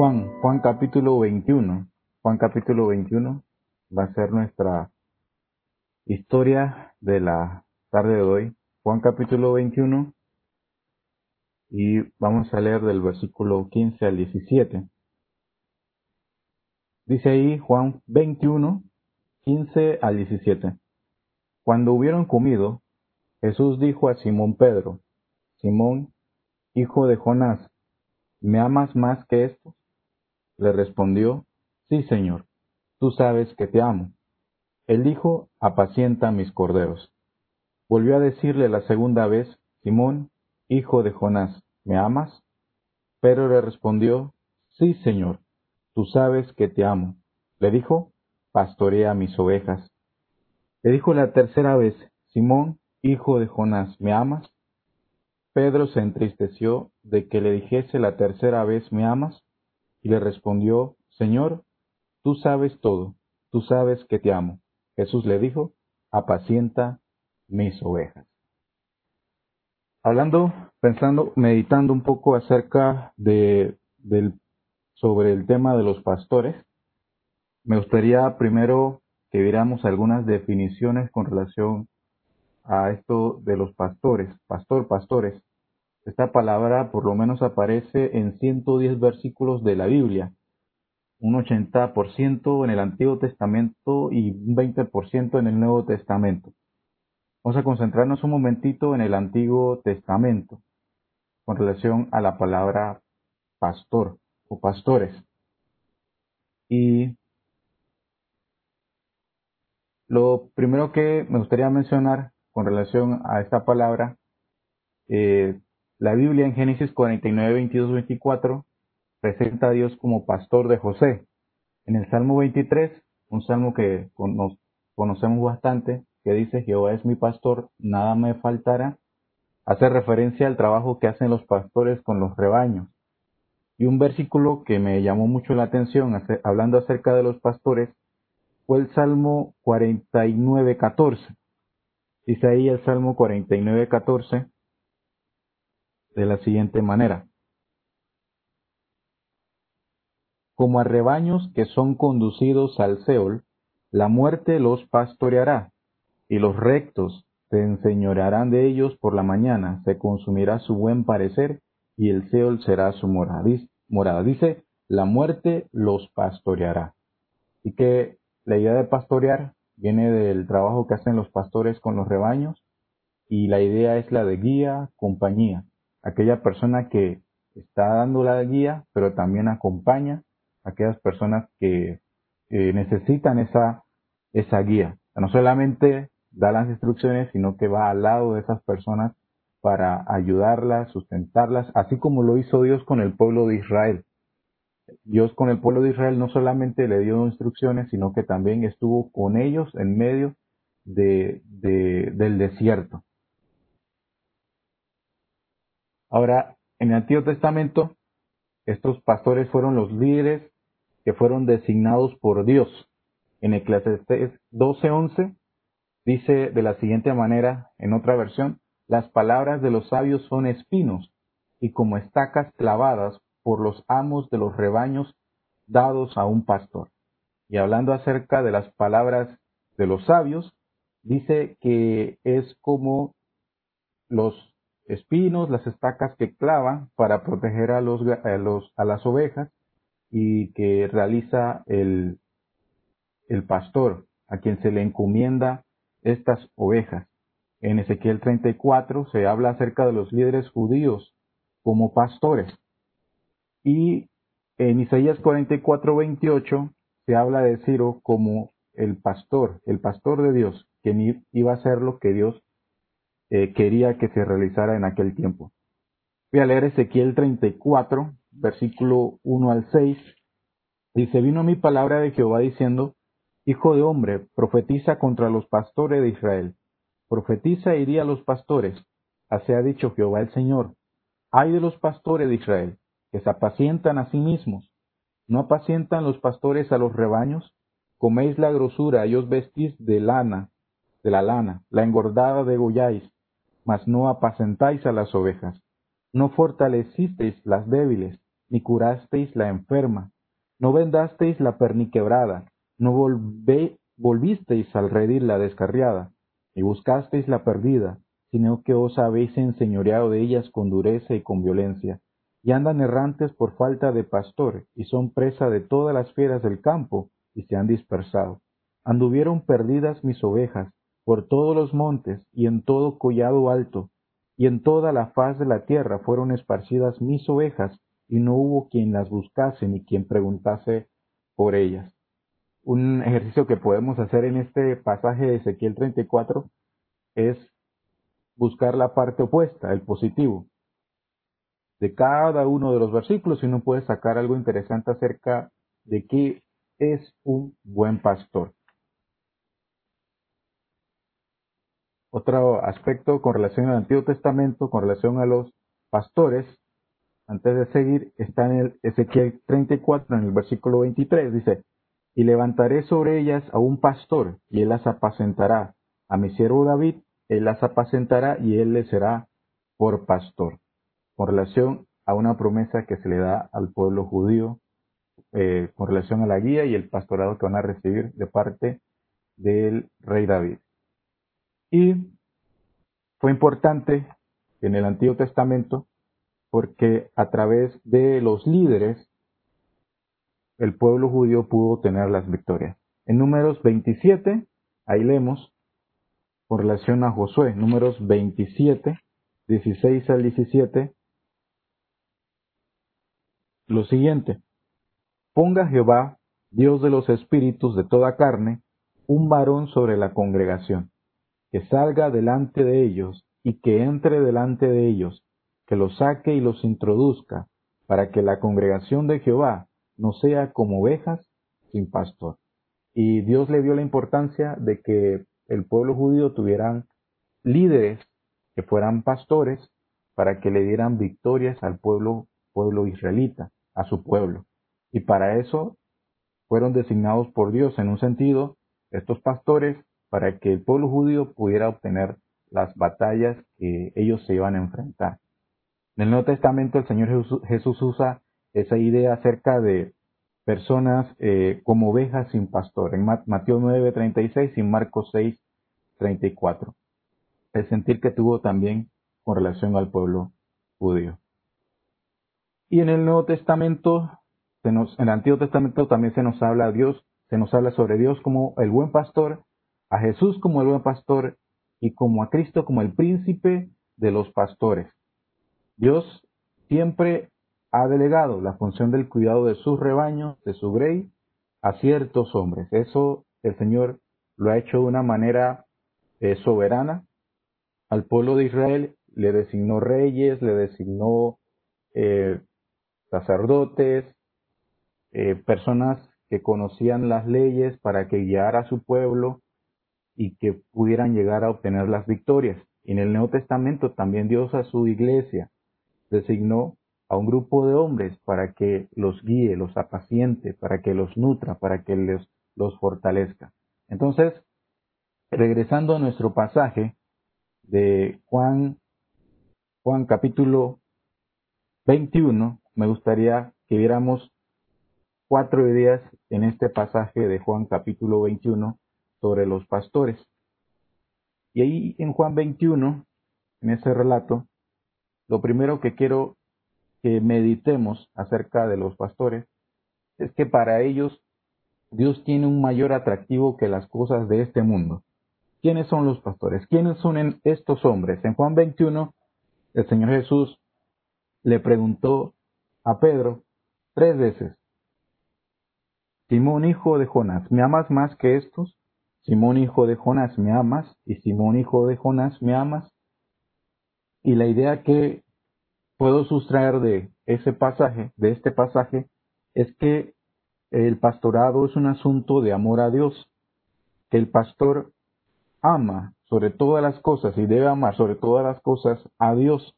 Juan, Juan capítulo 21. Juan capítulo 21 va a ser nuestra historia de la tarde de hoy. Juan capítulo 21 y vamos a leer del versículo 15 al 17. Dice ahí Juan 21, 15 al 17. Cuando hubieron comido, Jesús dijo a Simón Pedro, Simón, hijo de Jonás, ¿me amas más que esto? Le respondió, Sí, Señor, tú sabes que te amo. Él dijo, Apacienta mis corderos. Volvió a decirle la segunda vez, Simón, hijo de Jonás, ¿me amas? Pedro le respondió, Sí, Señor, tú sabes que te amo. Le dijo, Pastorea mis ovejas. Le dijo la tercera vez, Simón, hijo de Jonás, ¿me amas? Pedro se entristeció de que le dijese la tercera vez, ¿me amas? Y le respondió, Señor, tú sabes todo, tú sabes que te amo. Jesús le dijo, apacienta mis ovejas. Hablando, pensando, meditando un poco acerca de, del, sobre el tema de los pastores, me gustaría primero que viéramos algunas definiciones con relación a esto de los pastores, pastor, pastores. Esta palabra por lo menos aparece en 110 versículos de la Biblia, un 80% en el Antiguo Testamento y un 20% en el Nuevo Testamento. Vamos a concentrarnos un momentito en el Antiguo Testamento con relación a la palabra pastor o pastores. Y lo primero que me gustaría mencionar con relación a esta palabra, eh, la Biblia en Génesis 49, 22, 24 presenta a Dios como pastor de José. En el Salmo 23, un salmo que conocemos bastante, que dice, Jehová es mi pastor, nada me faltará, hace referencia al trabajo que hacen los pastores con los rebaños. Y un versículo que me llamó mucho la atención, hablando acerca de los pastores, fue el Salmo 49, 14. Dice ahí el Salmo 49, 14, de la siguiente manera. Como a rebaños que son conducidos al Seol, la muerte los pastoreará, y los rectos se enseñorearán de ellos por la mañana, se consumirá su buen parecer, y el Seol será su morada. Dice, la muerte los pastoreará. Y que la idea de pastorear viene del trabajo que hacen los pastores con los rebaños, y la idea es la de guía, compañía aquella persona que está dando la guía, pero también acompaña a aquellas personas que necesitan esa, esa guía. No solamente da las instrucciones, sino que va al lado de esas personas para ayudarlas, sustentarlas, así como lo hizo Dios con el pueblo de Israel. Dios con el pueblo de Israel no solamente le dio instrucciones, sino que también estuvo con ellos en medio de, del desierto. Ahora, en el Antiguo Testamento, estos pastores fueron los líderes que fueron designados por Dios. En Eclesiastes 12:11 dice de la siguiente manera, en otra versión, las palabras de los sabios son espinos y como estacas clavadas por los amos de los rebaños dados a un pastor. Y hablando acerca de las palabras de los sabios, dice que es como los espinos, las estacas que clavan para proteger a, los, a, las ovejas y que realiza el, el pastor, a quien se le encomienda estas ovejas. En Ezequiel 34 se habla acerca de los líderes judíos como pastores. Y en Isaías 44, 28 se habla de Ciro como el pastor, el pastor de Dios, quien iba a hacer lo que Dios eh, quería que se realizara en aquel tiempo. Voy a leer Ezequiel 34, versículo 1 al 6. Dice, vino mi palabra de Jehová diciendo, Hijo de hombre, profetiza contra los pastores de Israel. Profetiza y di a los pastores, así ha dicho Jehová el Señor. Hay de los pastores de Israel, que se apacientan a sí mismos. ¿No apacientan los pastores a los rebaños? Coméis la grosura y os vestís de lana, de la lana, la engordada degolláis, mas no apacentáis a las ovejas. No fortalecisteis las débiles, ni curasteis la enferma, no vendasteis la perniquebrada, no volvisteis al redir la descarriada, ni buscasteis la perdida, sino que os habéis enseñoreado de ellas con dureza y con violencia, y andan errantes por falta de pastor, y son presa de todas las fieras del campo, y se han dispersado. Anduvieron perdidas mis ovejas por todos los montes, y en todo collado alto, y en toda la faz de la tierra fueron esparcidas mis ovejas, y no hubo quien las buscase ni quien preguntase por ellas. Un ejercicio que podemos hacer en este pasaje de Ezequiel 34 es buscar la parte opuesta, el positivo de cada uno de los versículos y uno puede sacar algo interesante acerca de qué es un buen pastor. Otro aspecto con relación al Antiguo Testamento, con relación a los pastores, antes de seguir, está en el Ezequiel 34, en el versículo 23, dice, y levantaré sobre ellas a un pastor, y él las apacentará. A mi siervo David, él las apacentará, y él le será por pastor con relación a una promesa que se le da al pueblo judío eh, con relación a la guía y el pastorado que van a recibir de parte del rey David. Y fue importante en el Antiguo Testamento porque a través de los líderes el pueblo judío pudo tener las victorias. En números 27, ahí leemos con relación a Josué, números 27, 16 al 17, lo siguiente. Ponga Jehová, Dios de los espíritus de toda carne, un varón sobre la congregación, que salga delante de ellos y que entre delante de ellos, que los saque y los introduzca, para que la congregación de Jehová no sea como ovejas sin pastor. Y Dios le dio la importancia de que el pueblo judío tuvieran líderes que fueran pastores para que le dieran victorias al pueblo, pueblo israelita a su pueblo. Y para eso fueron designados por Dios en un sentido estos pastores para que el pueblo judío pudiera obtener las batallas que ellos se iban a enfrentar. En el Nuevo Testamento el Señor Jesús usa esa idea acerca de personas eh, como ovejas sin pastor, en Mateo 9:36 y Marcos 6:34. El sentir que tuvo también con relación al pueblo judío. Y en el Nuevo Testamento, en el Antiguo Testamento también se nos habla a Dios, se nos habla sobre Dios como el buen pastor, a Jesús como el buen pastor y como a Cristo como el príncipe de los pastores. Dios siempre ha delegado la función del cuidado de sus rebaños, de su grey, a ciertos hombres. Eso el Señor lo ha hecho de una manera eh, soberana. Al pueblo de Israel le designó reyes, le designó eh, sacerdotes, eh, personas que conocían las leyes para que guiara a su pueblo y que pudieran llegar a obtener las victorias. en el Nuevo Testamento también Dios a su iglesia designó a un grupo de hombres para que los guíe, los apaciente, para que los nutra, para que les, los fortalezca. Entonces, regresando a nuestro pasaje de Juan, Juan capítulo 21, me gustaría que viéramos cuatro ideas en este pasaje de Juan capítulo 21 sobre los pastores. Y ahí en Juan 21, en ese relato, lo primero que quiero que meditemos acerca de los pastores es que para ellos Dios tiene un mayor atractivo que las cosas de este mundo. ¿Quiénes son los pastores? ¿Quiénes son estos hombres? En Juan 21, el Señor Jesús le preguntó a Pedro tres veces, Simón hijo de Jonás, ¿me amas más que estos? Simón hijo de Jonás, ¿me amas? Y Simón hijo de Jonás, ¿me amas? Y la idea que puedo sustraer de ese pasaje, de este pasaje, es que el pastorado es un asunto de amor a Dios, que el pastor ama sobre todas las cosas y debe amar sobre todas las cosas a Dios,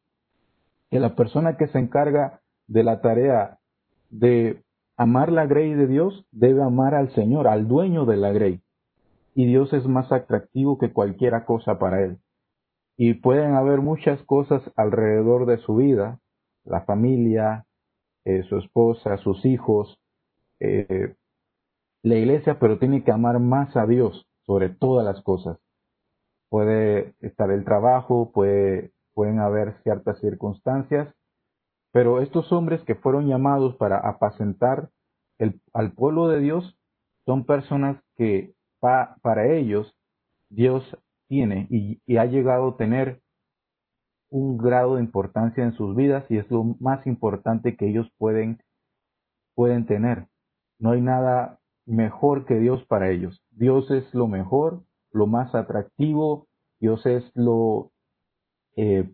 que la persona que se encarga de la tarea de amar la grey de Dios, debe amar al Señor, al dueño de la grey. Y Dios es más atractivo que cualquier cosa para él. Y pueden haber muchas cosas alrededor de su vida, la familia, eh, su esposa, sus hijos, eh, la iglesia, pero tiene que amar más a Dios sobre todas las cosas. Puede estar el trabajo, puede, pueden haber ciertas circunstancias, pero estos hombres que fueron llamados para apacentar el, al pueblo de Dios son personas que para ellos Dios tiene y, ha llegado a tener un grado de importancia en sus vidas y es lo más importante que ellos pueden, pueden tener. No hay nada mejor que Dios para ellos. Dios es lo mejor, lo más atractivo, Dios es lo eh,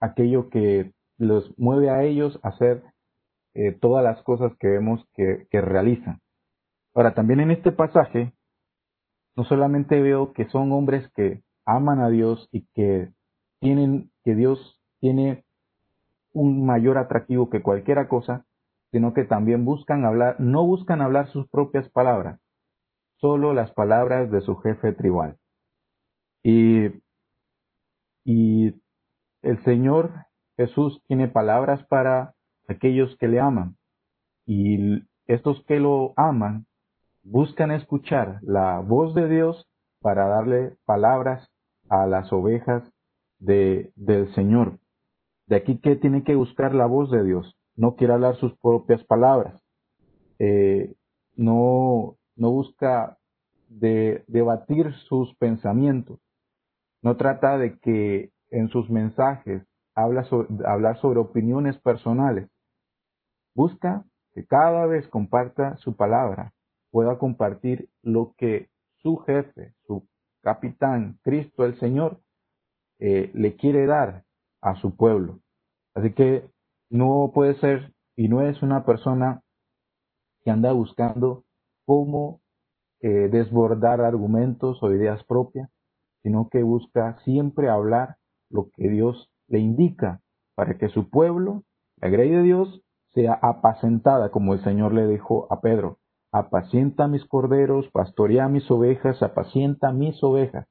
aquello que los mueve a ellos a hacer eh, todas las cosas que vemos que realizan. Ahora, también en este pasaje, no solamente veo que son hombres que aman a Dios y que tienen, que Dios tiene un mayor atractivo que cualquier cosa, sino que también buscan hablar, no buscan hablar sus propias palabras, solo las palabras de su jefe tribal. Y, y el Señor Jesús tiene palabras para aquellos que le aman. Y estos que lo aman buscan escuchar la voz de Dios para darle palabras a las ovejas de, del Señor. De aquí que tiene que buscar la voz de Dios. No quiere hablar sus propias palabras, eh, no, no busca de, debatir sus pensamientos, no trata de que en sus mensajes habla hablar sobre opiniones personales, busca que cada vez comparta su palabra, pueda compartir lo que su jefe, su capitán, Cristo el Señor, eh, le quiere dar a su pueblo. Así que no puede ser y no es una persona que anda buscando cómo eh, desbordar argumentos o ideas propias, sino que busca siempre hablar lo que Dios le indica para que su pueblo, la grey de Dios, sea apacentada, como el Señor le dijo a Pedro. Apacienta mis corderos, pastorea mis ovejas, apacienta mis ovejas.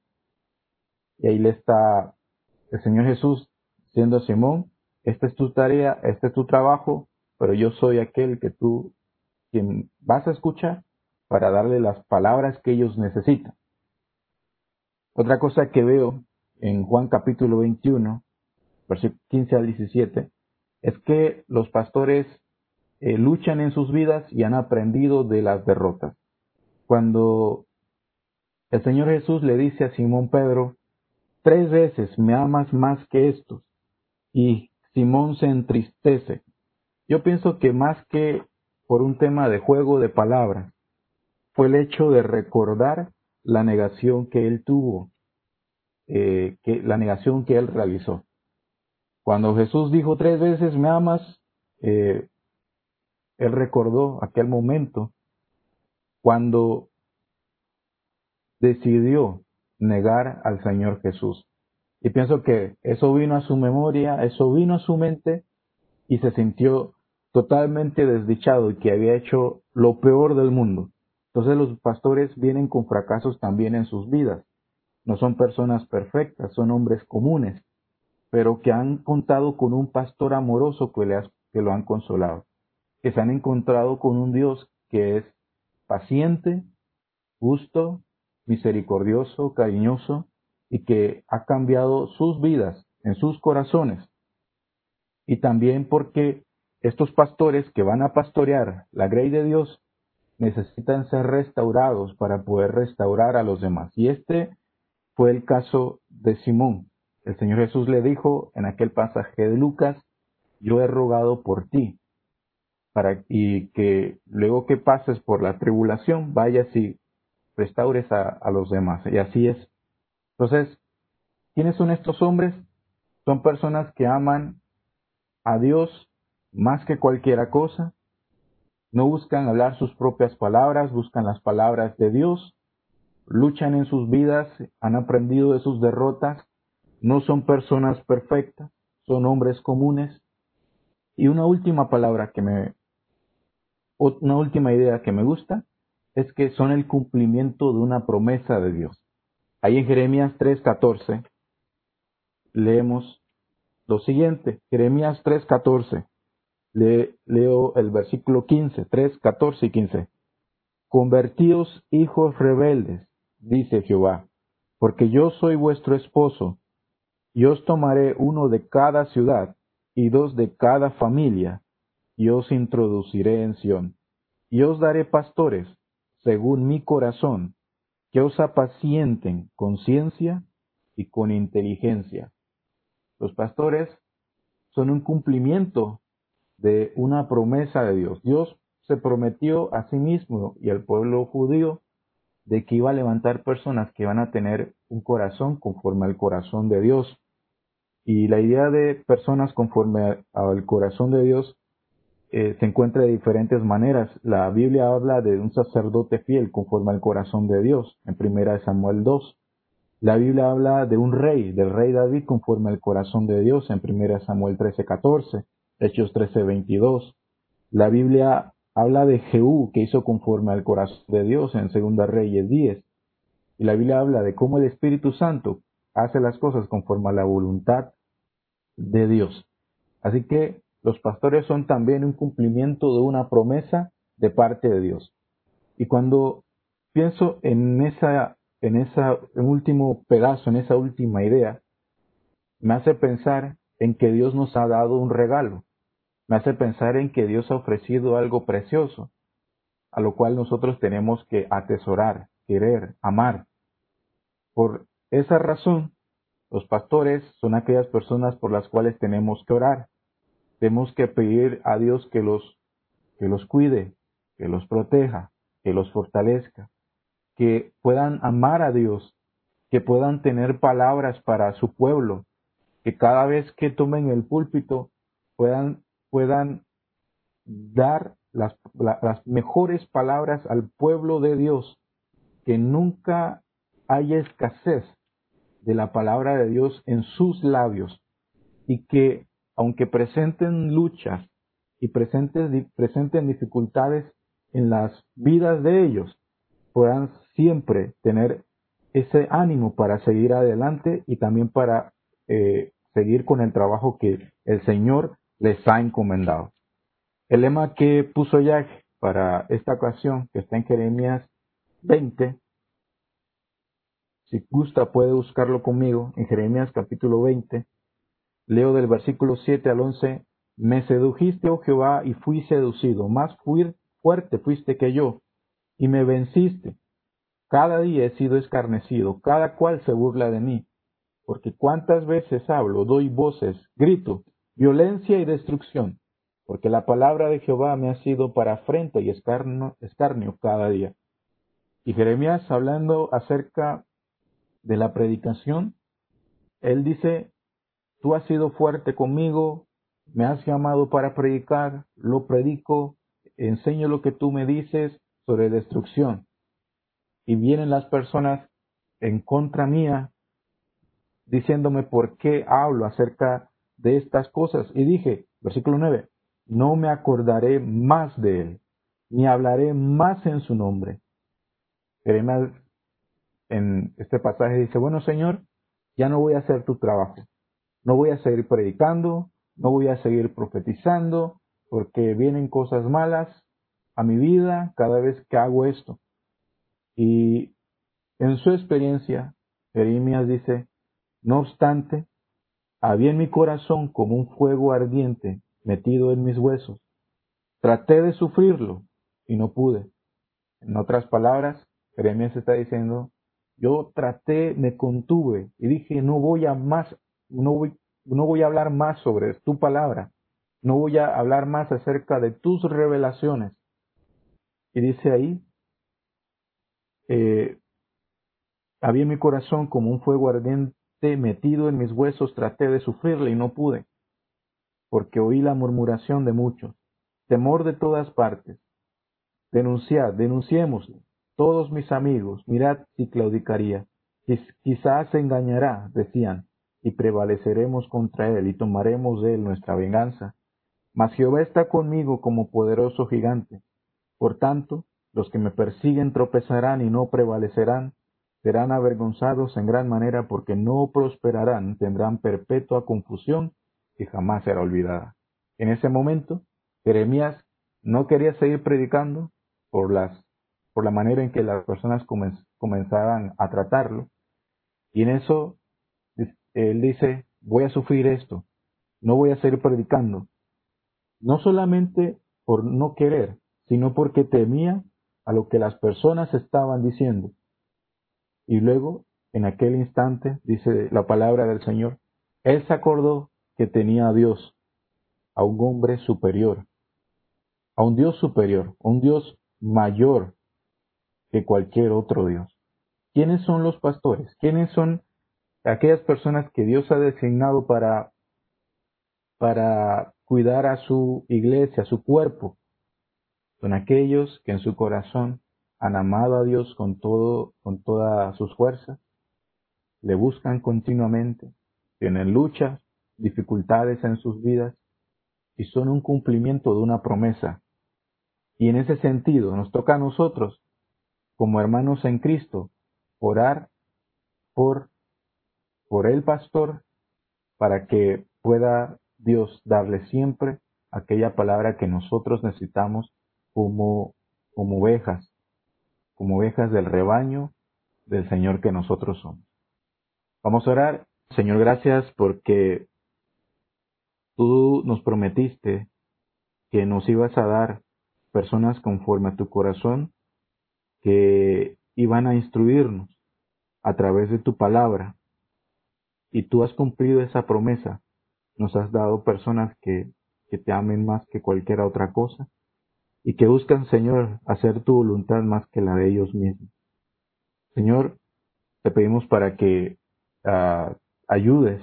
Y ahí le está el Señor Jesús siendo Simón, esta es tu tarea, este es tu trabajo, pero yo soy aquel que tú, quien vas a escuchar para darle las palabras que ellos necesitan. Otra cosa que veo en Juan capítulo 21, versículo 15 al 17, es que los pastores eh, luchan en sus vidas y han aprendido de las derrotas. Cuando el Señor Jesús le dice a Simón Pedro, tres veces me amas más que estos, y Simón se entristece. Yo pienso que más que por un tema de juego de palabras, fue el hecho de recordar la negación que él tuvo, eh, que, la negación que él realizó. Cuando Jesús dijo tres veces, me amas, eh, él recordó aquel momento cuando decidió negar al Señor Jesús. Y pienso que eso vino a su memoria, eso vino a su mente y se sintió totalmente desdichado y que había hecho lo peor del mundo. Entonces los pastores vienen con fracasos también en sus vidas. No son personas perfectas, son hombres comunes, pero que han contado con un pastor amoroso que, le que lo han consolado, que se han encontrado con un Dios que es paciente, justo, misericordioso, cariñoso, y que ha cambiado sus vidas en sus corazones. Y también porque estos pastores que van a pastorear la grey de Dios necesitan ser restaurados para poder restaurar a los demás. Y este fue el caso de Simón. El Señor Jesús le dijo en aquel pasaje de Lucas, yo he rogado por ti, y que luego que pases por la tribulación, vayas y restaures a, a los demás. Y así es entonces, ¿quiénes son estos hombres? Son personas que aman a Dios más que cualquier cosa. No buscan hablar sus propias palabras, buscan las palabras de Dios. Luchan en sus vidas, han aprendido de sus derrotas. No son personas perfectas, son hombres comunes. Y una última palabra que me, una última idea que me gusta es que son el cumplimiento de una promesa de Dios. Ahí en Jeremías 3:14 leemos lo siguiente, Jeremías 3:14. Le, leo el versículo 15, 3, 14 y 15. Convertíos hijos rebeldes, dice Jehová, porque yo soy vuestro esposo, y os tomaré uno de cada ciudad y dos de cada familia, y os introduciré en Sión, y os daré pastores, según mi corazón, que os apacienten con ciencia y con inteligencia. Los pastores son un cumplimiento de una promesa de Dios. Dios se prometió a sí mismo y al pueblo judío de que iba a levantar personas que van a tener un corazón conforme al corazón de Dios. Y la idea de personas conforme al corazón de Dios eh, se encuentra de diferentes maneras. La Biblia habla de un sacerdote fiel conforme al corazón de Dios, en 1 Samuel 2. La Biblia habla de un rey, del rey David conforme al corazón de Dios, en 1 Samuel 13:14, Hechos 13:22. La Biblia habla de Jehú, que hizo conforme al corazón de Dios, en 2 Reyes 10. Y la Biblia habla de cómo el Espíritu Santo hace las cosas conforme a la voluntad de Dios. Así que los pastores son también un cumplimiento de una promesa de parte de Dios. Y cuando pienso en esa, en esa último pedazo, en esa última idea, me hace pensar en que Dios nos ha dado un regalo. Me hace pensar en que Dios ha ofrecido algo precioso, a lo cual nosotros tenemos que atesorar, querer, amar. Por esa razón, los pastores son aquellas personas por las cuales tenemos que orar. Tenemos que pedir a Dios que los, que los cuide, que los proteja, que los fortalezca, que puedan amar a Dios, que puedan tener palabras para su pueblo, que cada vez que tomen el púlpito puedan, puedan dar las, las mejores palabras al pueblo de Dios, que nunca haya escasez de la palabra de Dios en sus labios y que aunque presenten luchas y presenten, presenten dificultades en las vidas de ellos, puedan siempre tener ese ánimo para seguir adelante y también para eh, seguir con el trabajo que el Señor les ha encomendado. El lema que puso Jack para esta ocasión, que está en Jeremías 20, si gusta puede buscarlo conmigo en Jeremías capítulo 20. Leo del versículo 7 al 11. Me sedujiste, oh Jehová, y fui seducido. Más fuerte fuiste que yo, y me venciste. Cada día he sido escarnecido, cada cual se burla de mí. Porque cuántas veces hablo, doy voces, grito, violencia y destrucción. Porque la palabra de Jehová me ha sido para afrenta y escarnio, escarnio cada día. Y Jeremías hablando acerca de la predicación, él dice, tú has sido fuerte conmigo, me has llamado para predicar, lo predico, enseño lo que tú me dices sobre destrucción. Y vienen las personas en contra mía diciéndome por qué hablo acerca de estas cosas. Y dije, versículo 9, no me acordaré más de él, ni hablaré más en su nombre en este pasaje dice, bueno Señor, ya no voy a hacer tu trabajo, no voy a seguir predicando, no voy a seguir profetizando, porque vienen cosas malas a mi vida cada vez que hago esto. Y en su experiencia, Jeremías dice, no obstante, había en mi corazón como un fuego ardiente metido en mis huesos. Traté de sufrirlo y no pude. En otras palabras, Jeremías está diciendo, yo traté, me contuve y dije, no voy a más, no voy, no voy a hablar más sobre tu palabra, no voy a hablar más acerca de tus revelaciones. Y dice ahí, eh, había mi corazón como un fuego ardiente metido en mis huesos, traté de sufrirle y no pude, porque oí la murmuración de muchos, temor de todas partes. Denunciad, denunciémosle todos mis amigos, mirad si claudicaría. Quizás se engañará, decían, y prevaleceremos contra él y tomaremos de él nuestra venganza. Mas Jehová está conmigo como poderoso gigante. Por tanto, los que me persiguen tropezarán y no prevalecerán, serán avergonzados en gran manera porque no prosperarán, tendrán perpetua confusión y jamás será olvidada. En ese momento, Jeremías no quería seguir predicando por las por la manera en que las personas comenzaban a tratarlo. Y en eso él dice, voy a sufrir esto, no voy a seguir predicando. No solamente por no querer, sino porque temía a lo que las personas estaban diciendo. Y luego, en aquel instante, dice la palabra del Señor, él se acordó que tenía a Dios, a un hombre superior, a un Dios superior, un Dios mayor que cualquier otro Dios. ¿Quiénes son los pastores? ¿Quiénes son aquellas personas que Dios ha designado para, para cuidar a su iglesia, a su cuerpo? Son aquellos que en su corazón han amado a Dios con todo, con todas sus fuerzas, le buscan continuamente, tienen luchas, dificultades en sus vidas y son un cumplimiento de una promesa. Y en ese sentido nos toca a nosotros como hermanos en Cristo, orar por, por el pastor para que pueda Dios darle siempre aquella palabra que nosotros necesitamos como, como ovejas, como ovejas del rebaño del Señor que nosotros somos. Vamos a orar. Señor, gracias porque tú nos prometiste que nos ibas a dar personas conforme a tu corazón que iban a instruirnos a través de tu palabra. Y tú has cumplido esa promesa. Nos has dado personas que, que te amen más que cualquier otra cosa y que buscan, Señor, hacer tu voluntad más que la de ellos mismos. Señor, te pedimos para que uh, ayudes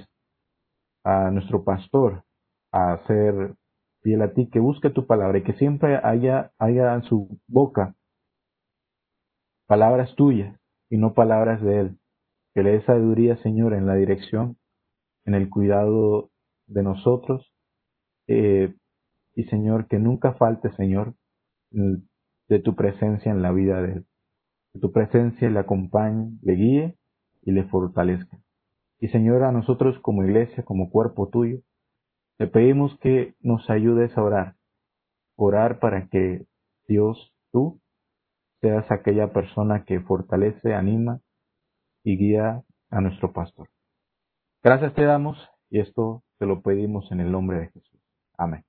a nuestro pastor a ser fiel a ti, que busque tu palabra y que siempre haya, haya en su boca palabras tuyas y no palabras de Él. Que le dé sabiduría, Señor, en la dirección, en el cuidado de nosotros. Eh, y, Señor, que nunca falte, Señor, de tu presencia en la vida de Él. Que tu presencia le acompañe, le guíe y le fortalezca. Y, Señor, a nosotros como iglesia, como cuerpo tuyo, te pedimos que nos ayudes a orar. Orar para que Dios, tú, seas aquella persona que fortalece, anima y guía a nuestro pastor. Gracias te damos y esto te lo pedimos en el nombre de Jesús. Amén.